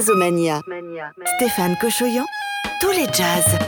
Jazzomania. Stéphane Cochoyan, tous les jazz.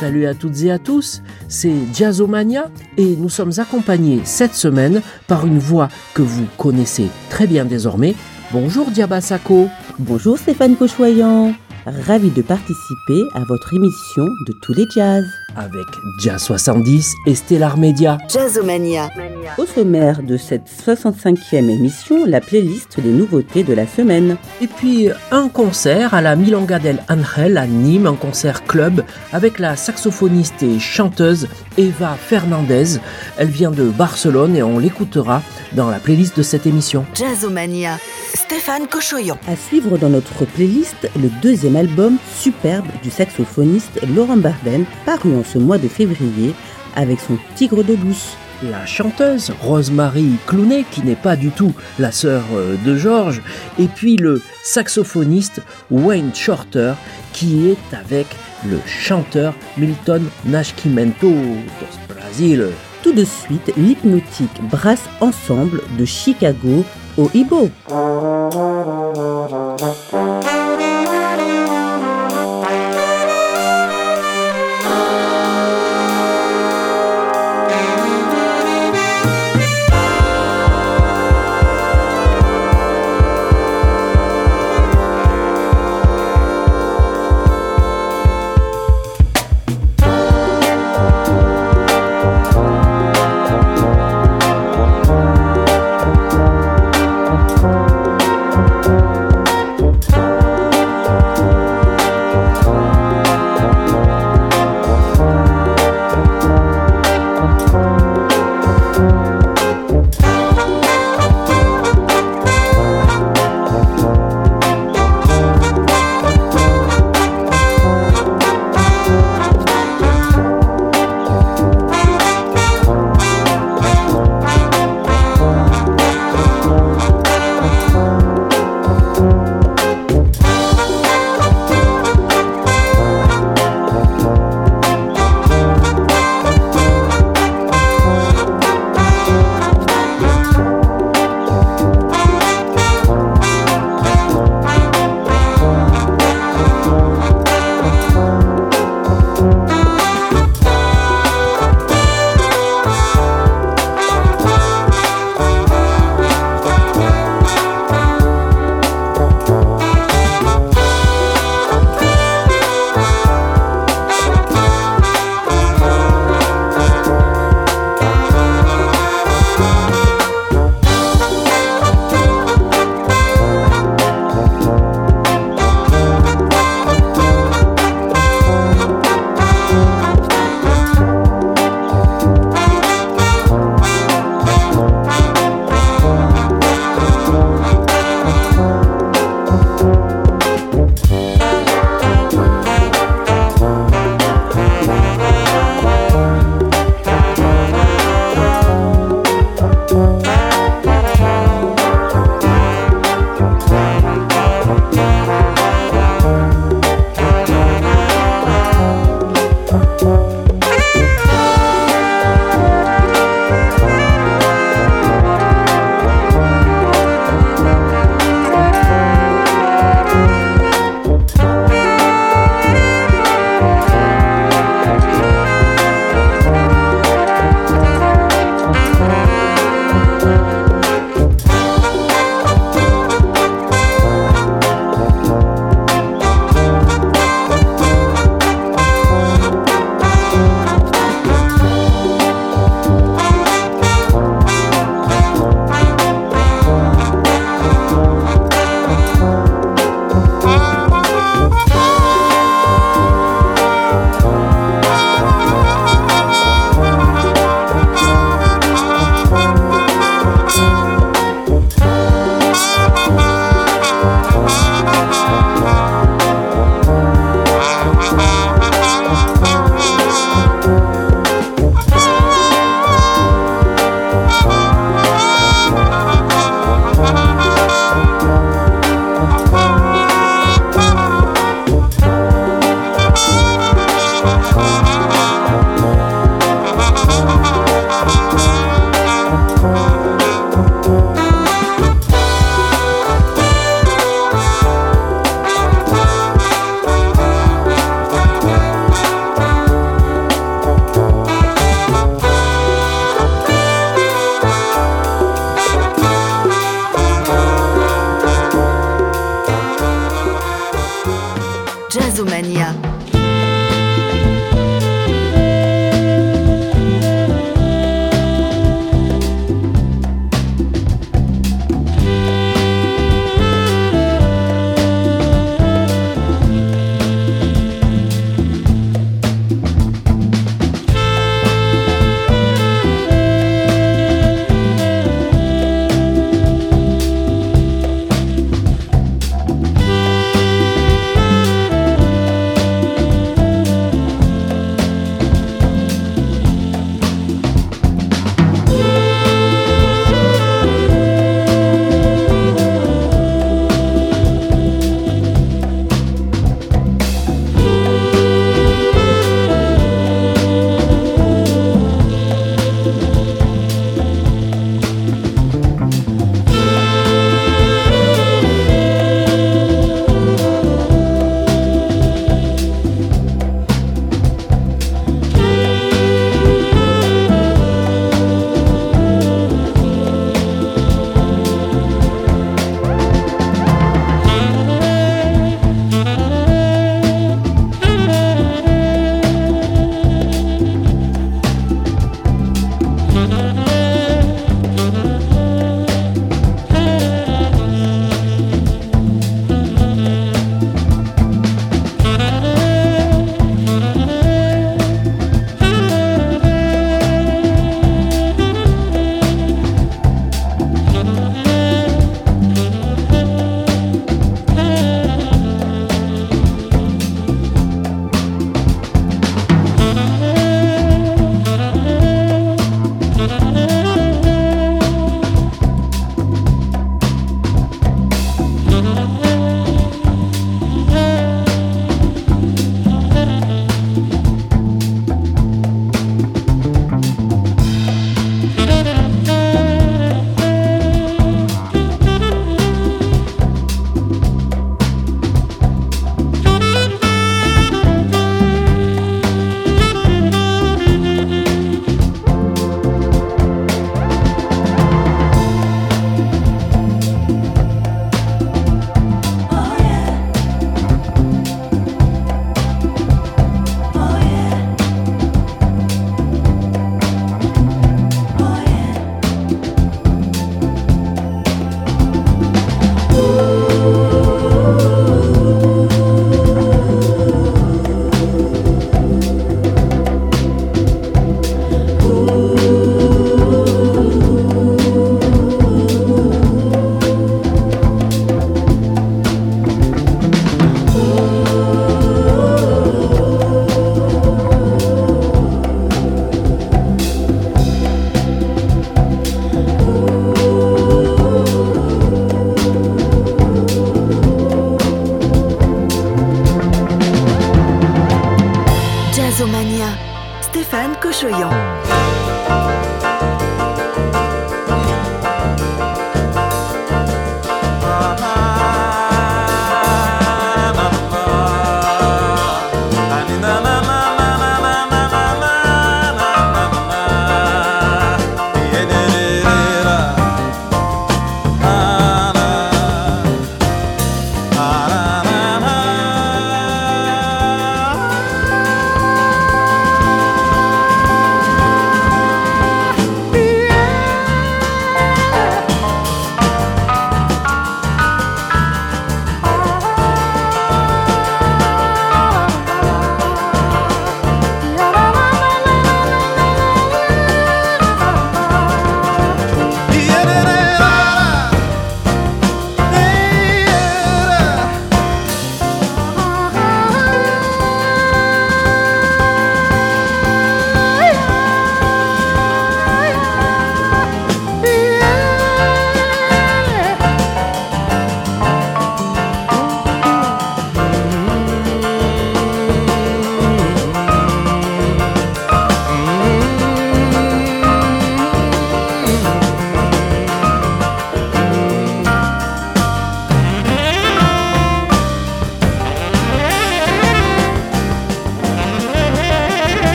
Salut à toutes et à tous, c'est Jazzomania et nous sommes accompagnés cette semaine par une voix que vous connaissez très bien désormais. Bonjour Diabasako. Bonjour Stéphane Cochoyan. Ravi de participer à votre émission de tous les jazz. Avec Jazz 70 et Stellar Media. Jazzomania. Au sommaire de cette 65e émission, la playlist des nouveautés de la semaine. Et puis un concert à la Milonga del Angel à Nîmes, un concert club avec la saxophoniste et chanteuse Eva Fernandez. Elle vient de Barcelone et on l'écoutera dans la playlist de cette émission. Jazzomania. Stéphane Cochoyan. À suivre dans notre playlist le deuxième album superbe du saxophoniste Laurent Barden, paru en ce mois de février avec son Tigre de douce. La chanteuse Rosemary Clooney, qui n'est pas du tout la sœur euh, de George, et puis le saxophoniste Wayne Shorter, qui est avec le chanteur Milton Nascimento dos Brasil. Tout de suite, l'hypnotique brasse ensemble de Chicago au Ibo.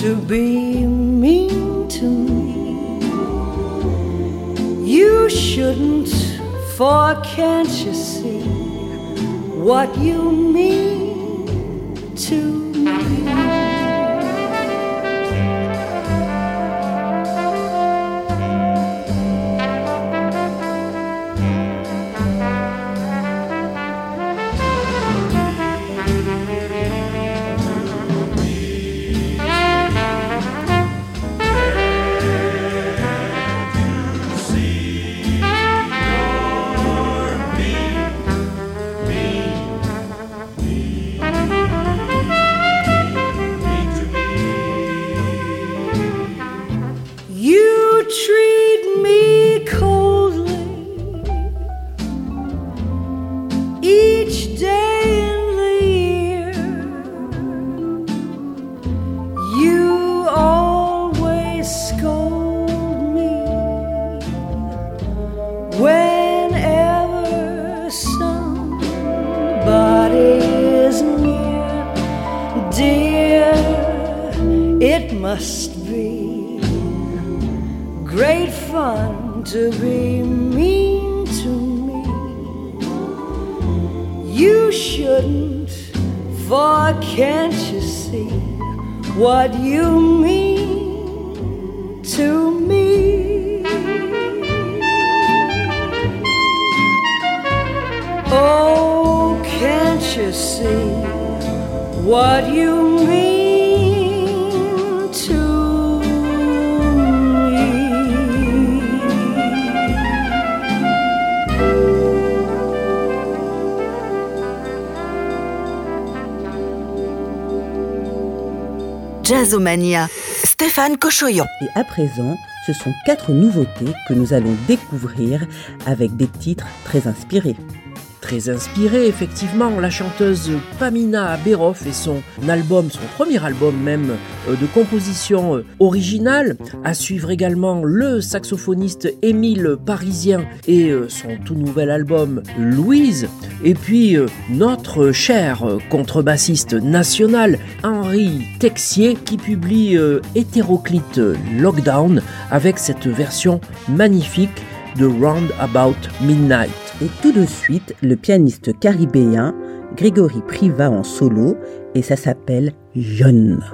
to be mean to me. You shouldn't, for can't you see what you mean to me? shouldn't, for can't you see what you mean to me? Oh, can't you see what you mean? Jazzomania, Stéphane Cochoyon. Et à présent, ce sont quatre nouveautés que nous allons découvrir avec des titres très inspirés très inspirée, effectivement, la chanteuse Pamina Aberoff et son album, son premier album même euh, de composition euh, originale. À suivre également le saxophoniste Émile Parisien et euh, son tout nouvel album Louise. Et puis notre cher contrebassiste national Henri Texier qui publie Hétéroclite Lockdown avec cette version magnifique de Round About Midnight. Et tout de suite, le pianiste caribéen Grégory Priva en solo, et ça s'appelle Jeune.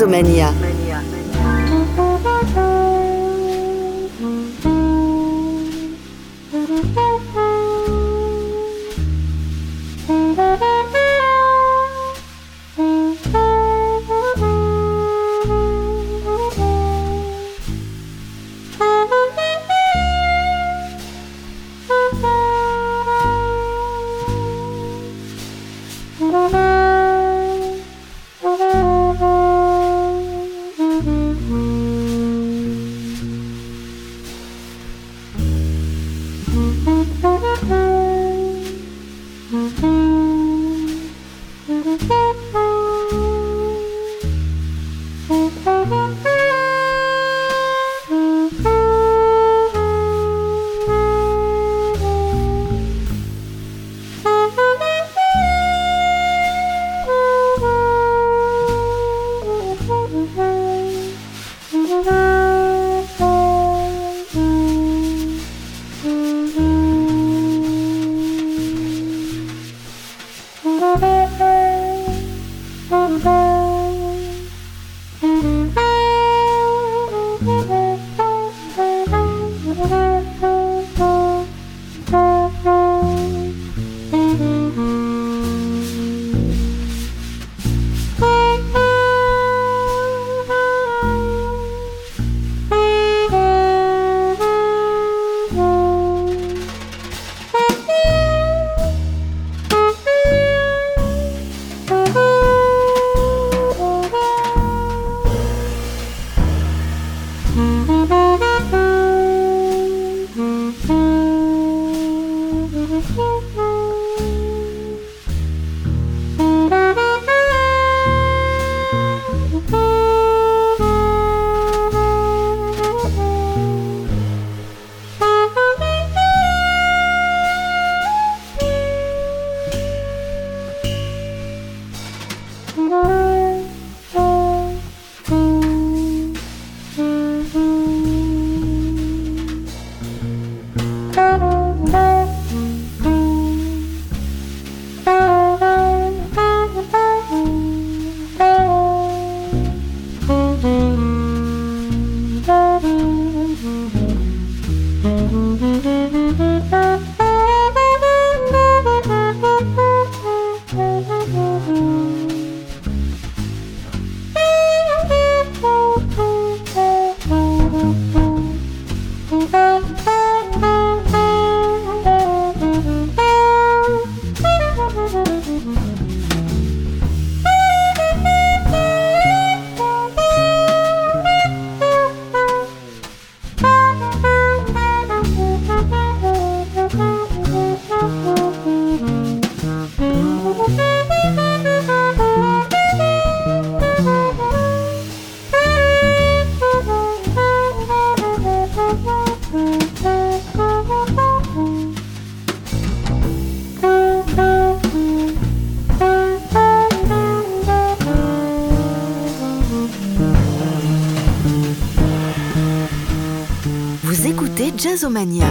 Jazzomania. Jazzomania.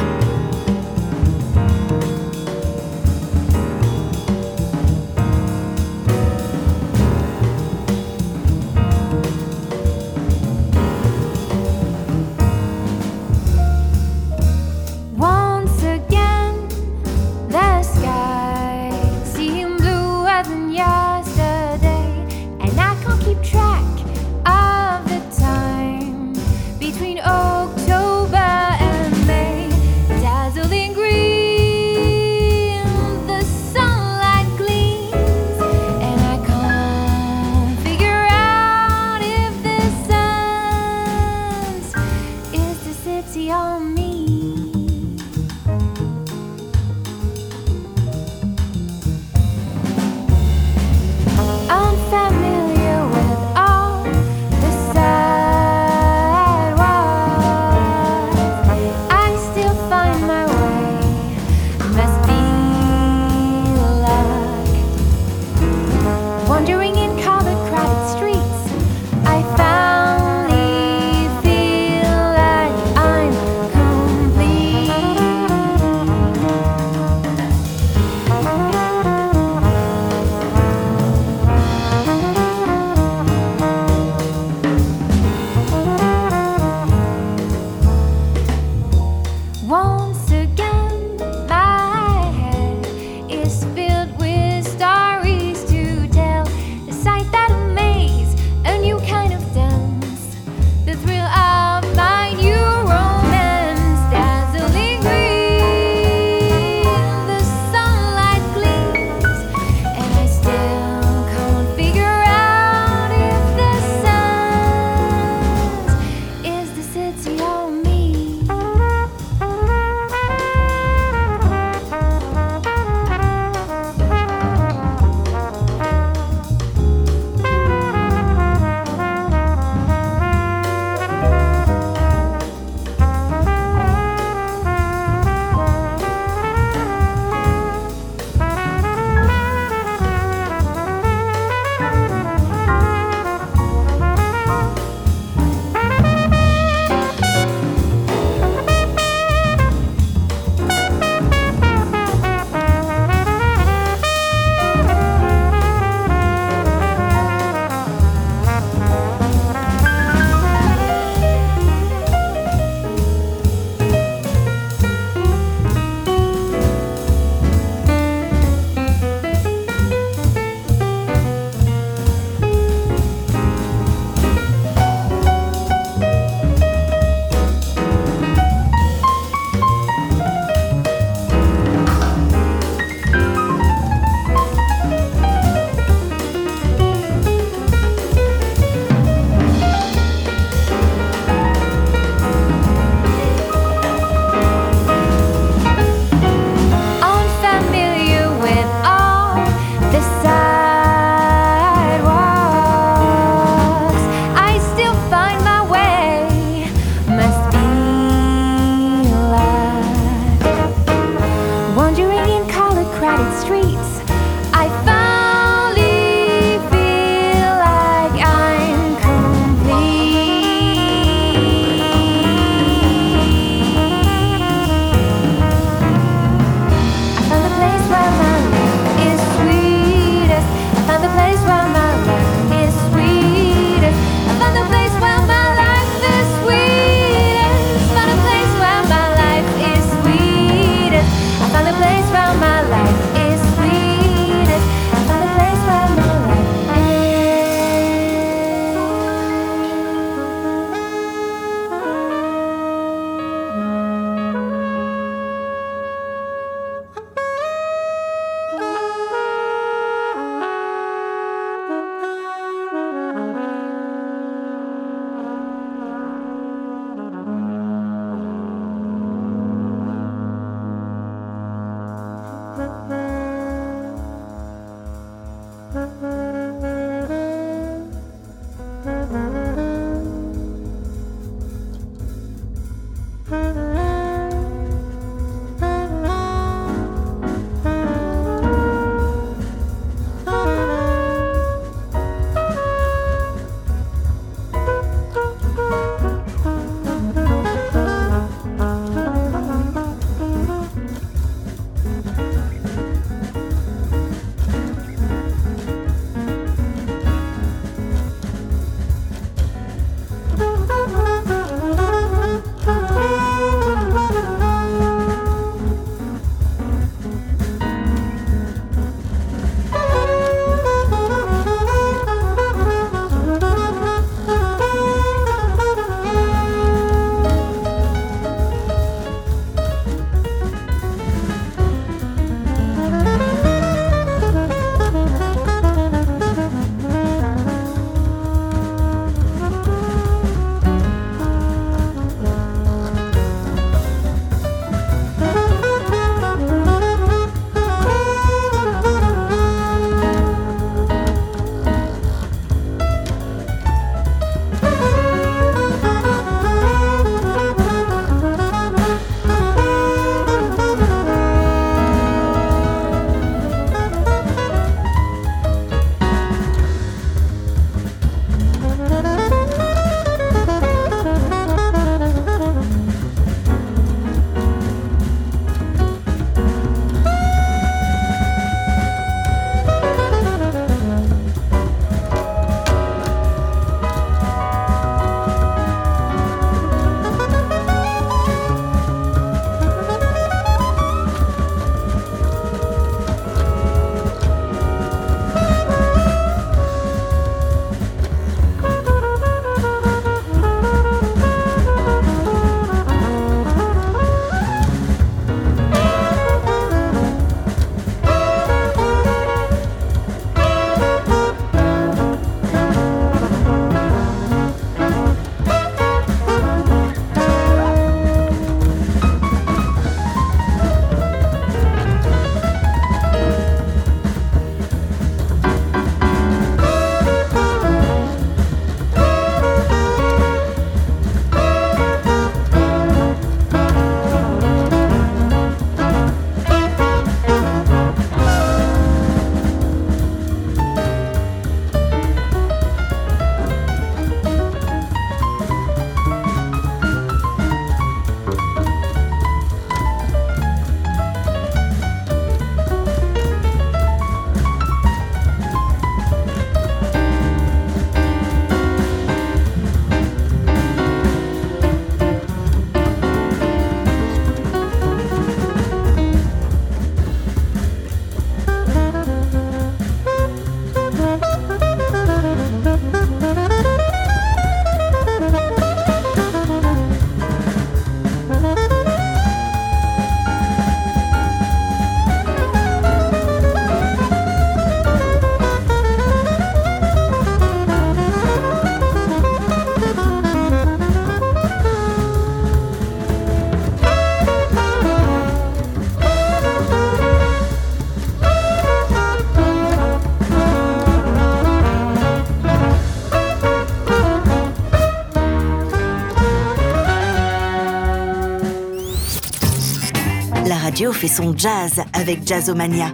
Radio fait son jazz avec Jazzomania.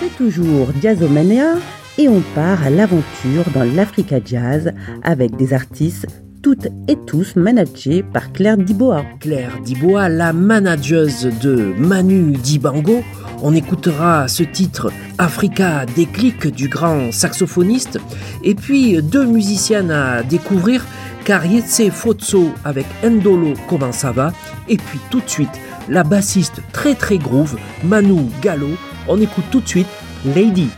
C'est toujours Jazzomania et on part à l'aventure dans l'Africa Jazz avec des artistes toutes et tous managés par Claire Diboa. Claire Diboa, la manageuse de Manu Dibango. On écoutera ce titre Africa déclic du grand saxophoniste et puis deux musiciennes à découvrir Karietse Fotso avec Ndolo Comment ça va et puis tout de suite la bassiste très très groove Manu Gallo. On écoute tout de suite Lady.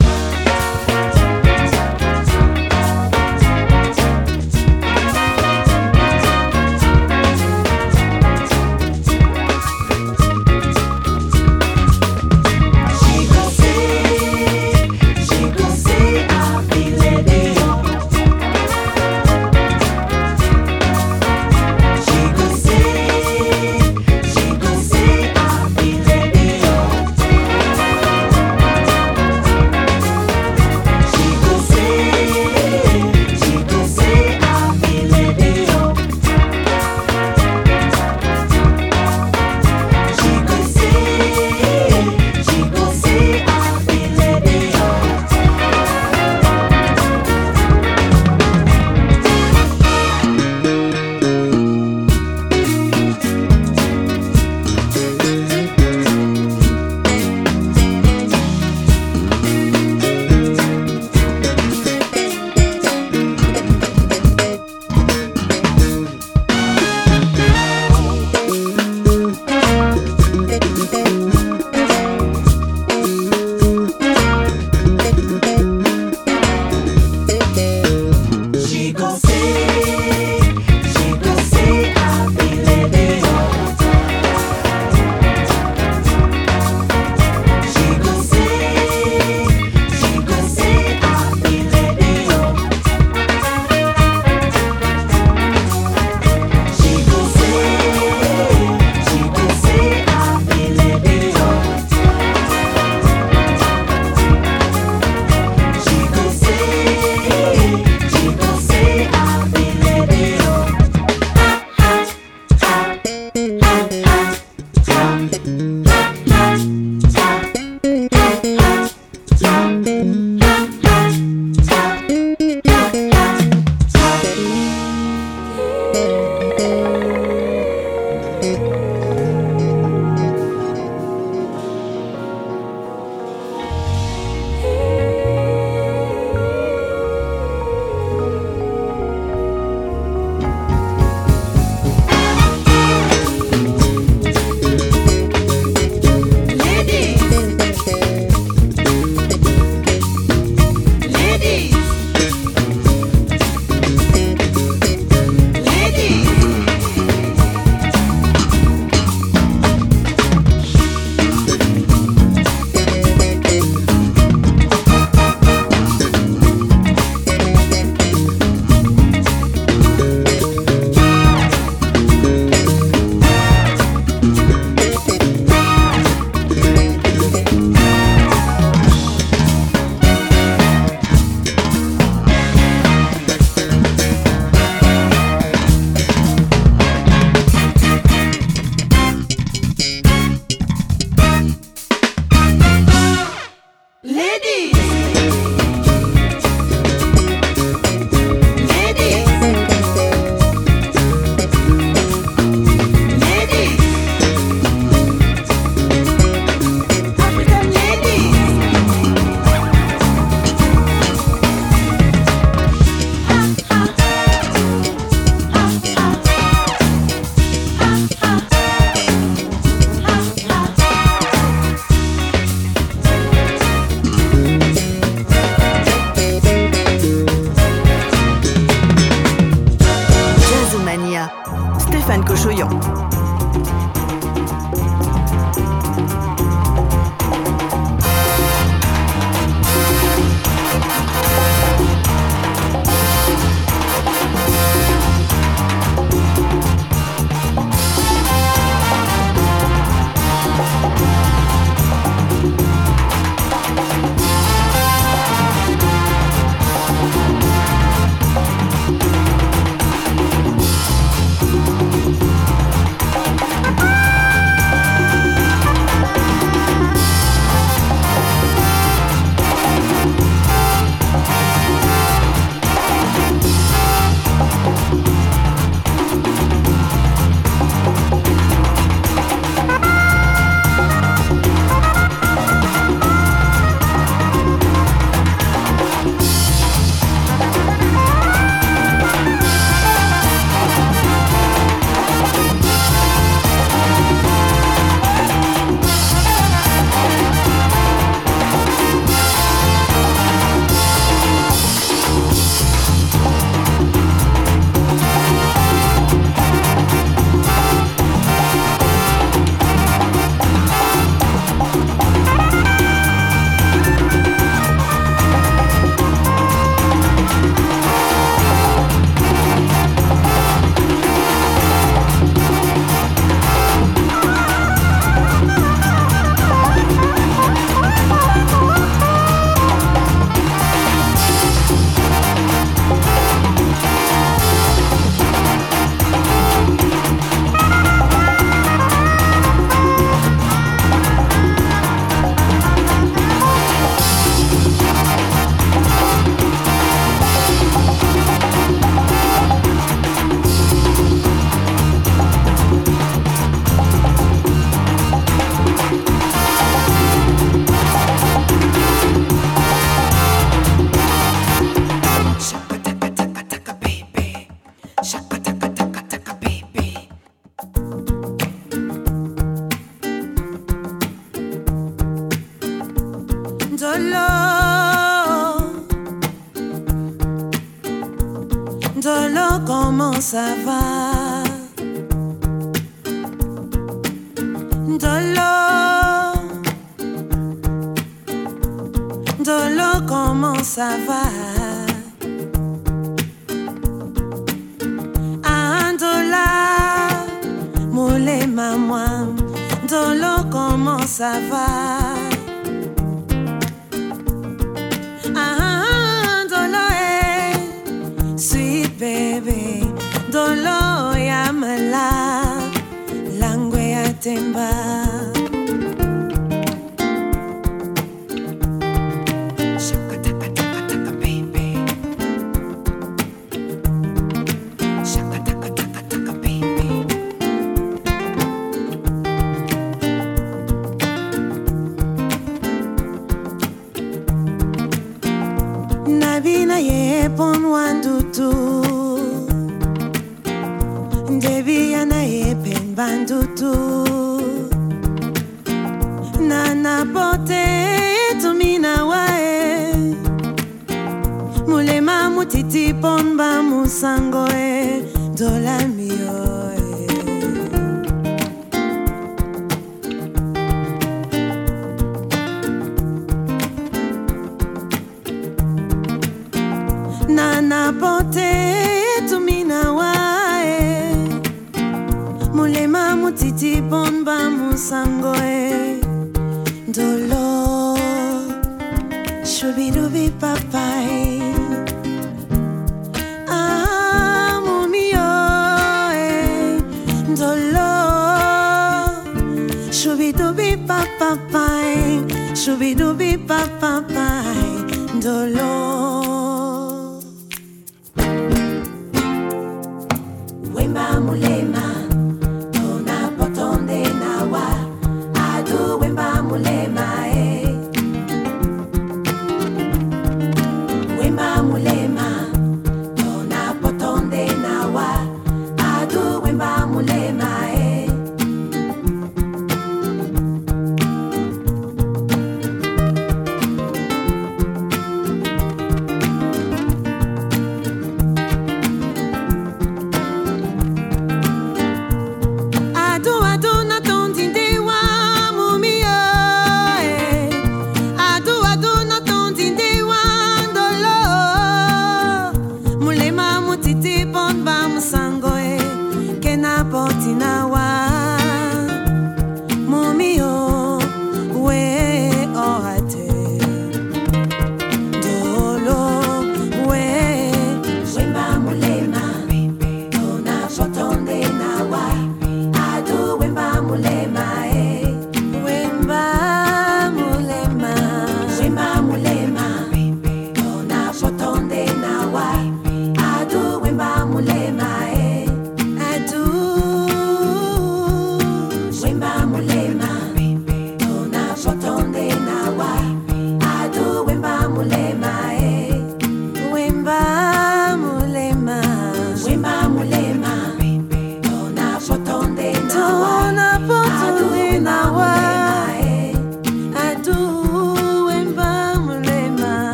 dançava.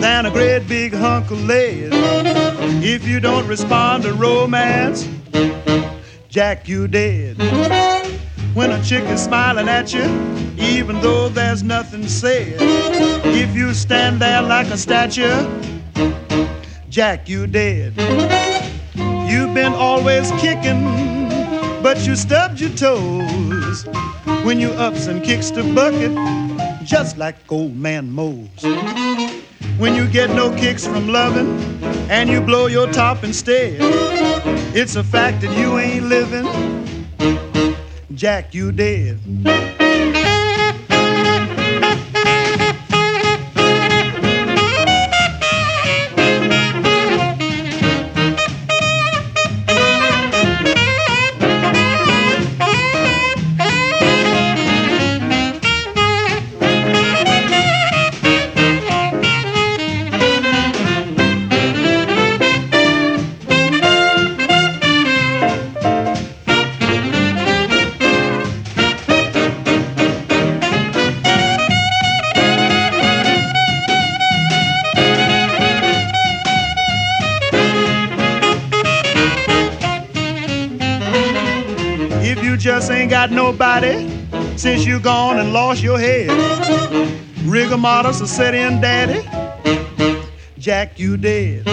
Than a great big hunk of lead, if you don't respond to romance, Jack, you dead. When a chick is smiling at you, even though there's nothing said, if you stand there like a statue, Jack, you dead. You've been always kicking, but you stubbed your toes when you ups and kicks the bucket, just like old man Mose. When you get no kicks from loving and you blow your top instead, it's a fact that you ain't living. Jack, you dead. Nobody since you gone and lost your head. Rigor mortis will set in, daddy. Jack, you dead.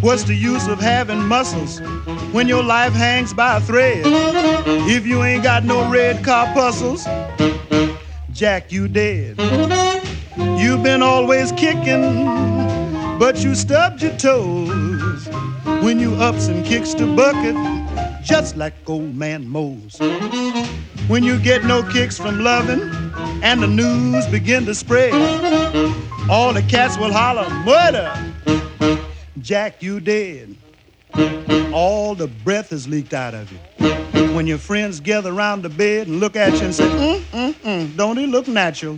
What's the use of having muscles when your life hangs by a thread? If you ain't got no red corpuscles, Jack, you dead. You've been always kicking, but you stubbed your toes when you ups and kicks the bucket, just like old man Mose. When you get no kicks from loving, and the news begin to spread, all the cats will holler, murder! Jack, you dead. All the breath is leaked out of you. When your friends gather around the bed and look at you and say, mm, mm, mm, don't he look natural?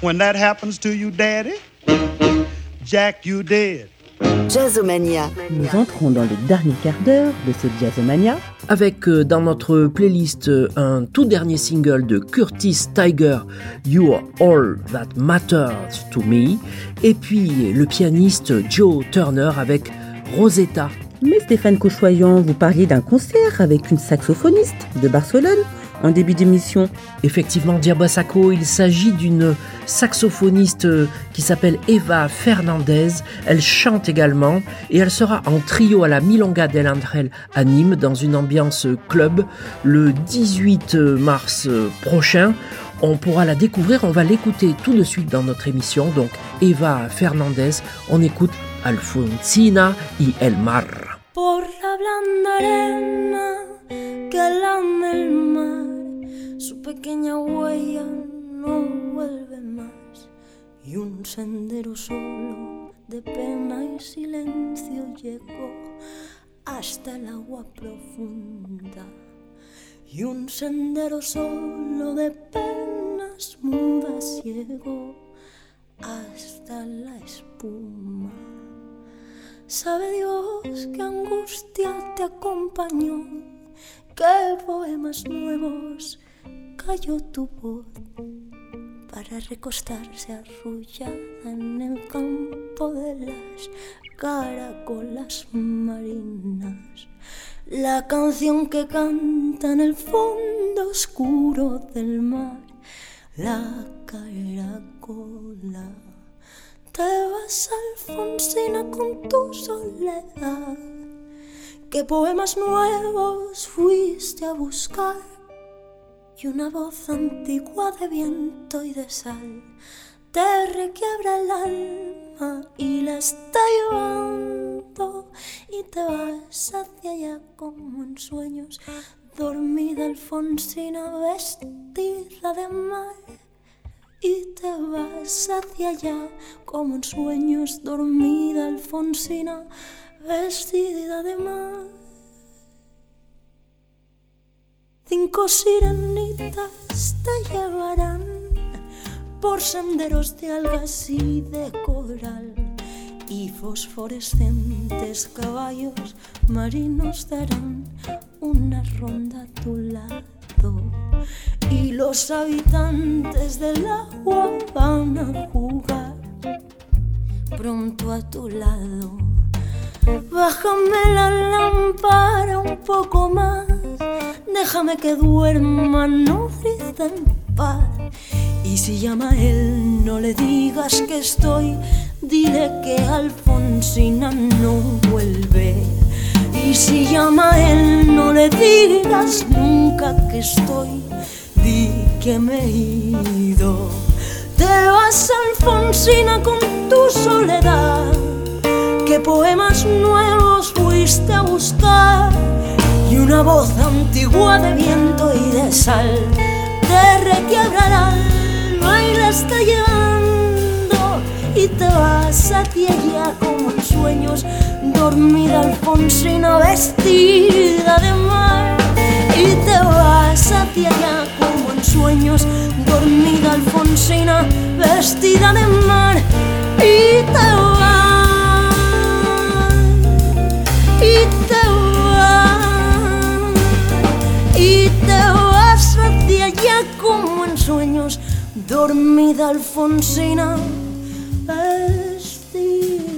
When that happens to you, daddy, Jack, you dead. Jazzomania. Nous entrons dans le dernier quart d'heure de ce Jazzomania. Avec euh, dans notre playlist euh, un tout dernier single de Curtis Tiger, You Are All That Matters to Me, et puis le pianiste Joe Turner avec Rosetta. Mais Stéphane Cochoyan, vous parliez d'un concert avec une saxophoniste de Barcelone en début d'émission. Effectivement, Diabasako, il s'agit d'une saxophoniste euh, qui s'appelle Eva Fernandez. Elle chante également et elle sera en trio à la Milonga del Andrel à Nîmes dans une ambiance club le 18 mars prochain. On pourra la découvrir, on va l'écouter tout de suite dans notre émission. Donc Eva Fernandez, on écoute Alfonsina y El Mar. Por la blanda arena que lame el mar, su pequeña huella no vuelve más. Y un sendero solo de pena y silencio llegó hasta el agua profunda. Y un sendero solo de penas mudas llegó hasta la espuma. Sabe Dios qué angustia te acompañó, qué poemas nuevos cayó tu voz para recostarse arrullada en el campo de las caracolas marinas. La canción que canta en el fondo oscuro del mar, la caracola. Te vas, Alfonsina, con tu soledad. ¿Qué poemas nuevos fuiste a buscar? Y una voz antigua de viento y de sal te requiebra el alma y la está llevando. Y te vas hacia allá como en sueños, dormida Alfonsina, vestida de mar y te vas hacia allá como en sueños dormida Alfonsina vestida de mar. Cinco sirenitas te llevarán por senderos de algas y de coral y fosforescentes caballos marinos darán una ronda a tu lado y los habitantes del agua van a jugar pronto a tu lado. Bájame la lámpara un poco más, déjame que duerma nodriza en paz. Y si llama él, no le digas que estoy, dile que Alfonsina no vuelve. Y si llama él, no le digas nunca que estoy, di que me he ido. Te vas, Alfonsina, con tu soledad. ¿Qué poemas nuevos fuiste a buscar? Y una voz antigua de viento y de sal te requiebra el alma y está llevando. Y te vas hacia allá como en sueños, dormida Alfonsina vestida de mar. Y te vas hacia allá como en sueños, dormida Alfonsina vestida de mar. Y te vas, sueños, dormida Alfonsina vestida de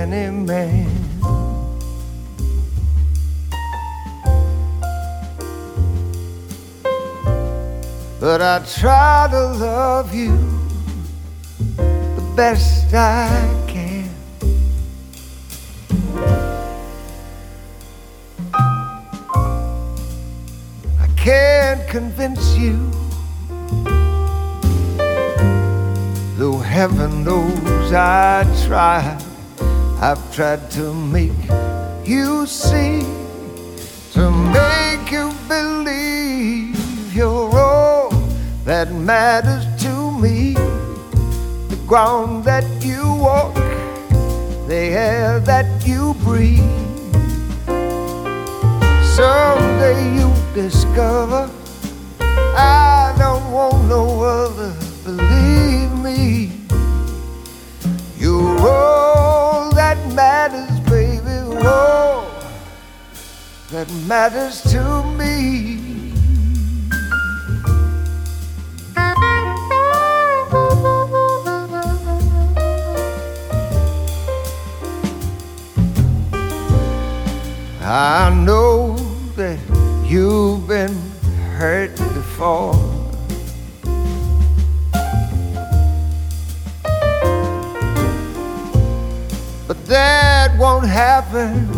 any man. But I try to love you the best I can. I can't convince you Though heaven knows I tried, I've tried to make you see, to make you believe you're all that matters to me. The ground that you walk, the air that you breathe. Someday you discover I don't want no other believe me. Matters, baby. All that matters to me. I know that you've been hurt before. Won't happen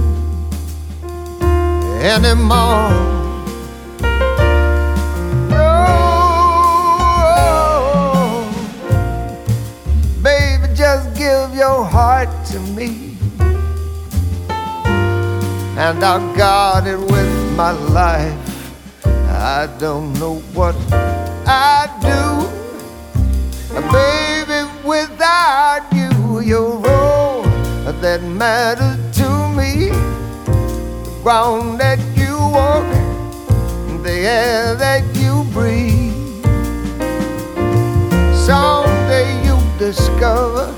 anymore. No, baby, just give your heart to me, and I'll guard it with my life. I don't know what I'd do, baby, without you. You're all that matters ground that you walk, the air that you breathe. Someday you discover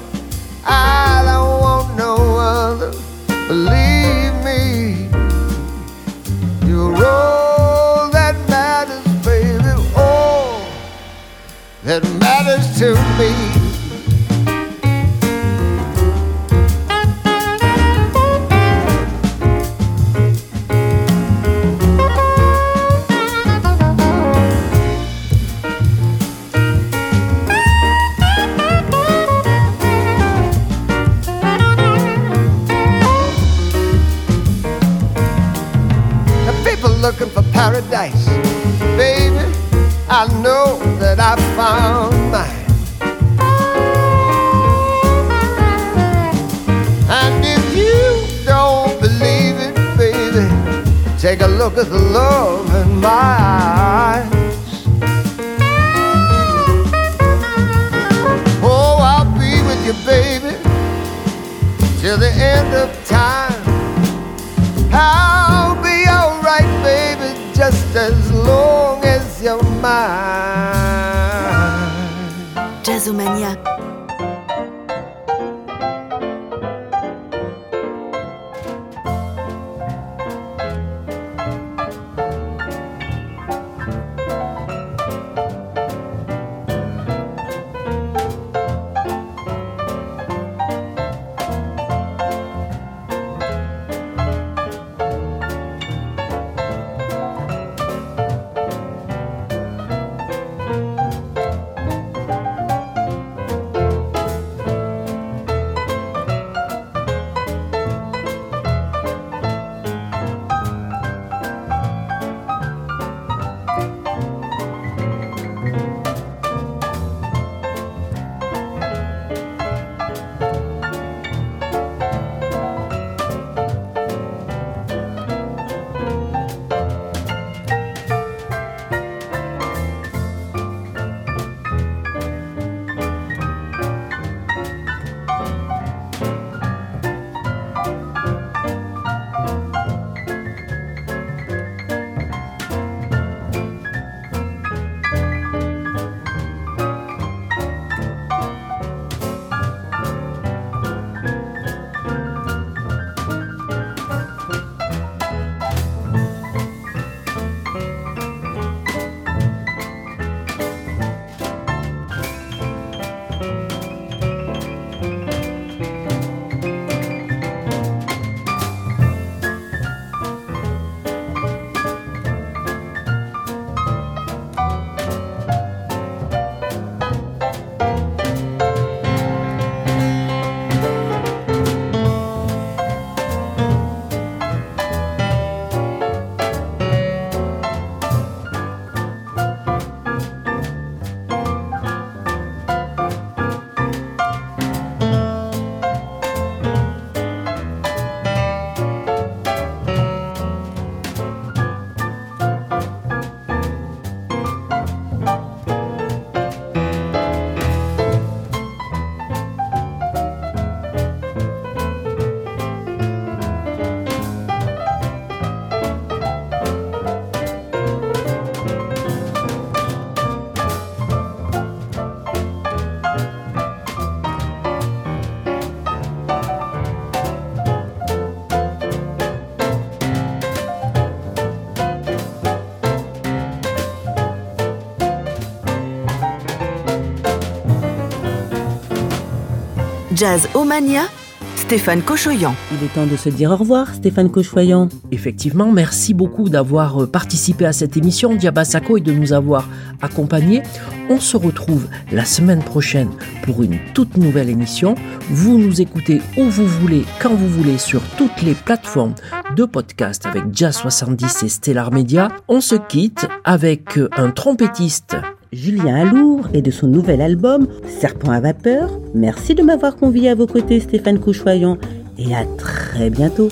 Jazz Omania, Stéphane Cochoyan. Il est temps de se dire au revoir, Stéphane Cochoyan. Effectivement, merci beaucoup d'avoir euh, participé à cette émission Diabasako et de nous avoir accompagnés. On se retrouve la semaine prochaine pour une toute nouvelle émission. Vous nous écoutez où vous voulez, quand vous voulez, sur toutes les plateformes de podcast avec Jazz 70 et Stellar Media. On se quitte avec euh, un trompettiste Julien Alour et de son nouvel album Serpent à vapeur. Merci de m'avoir convié à vos côtés Stéphane Couchoyon et à très bientôt.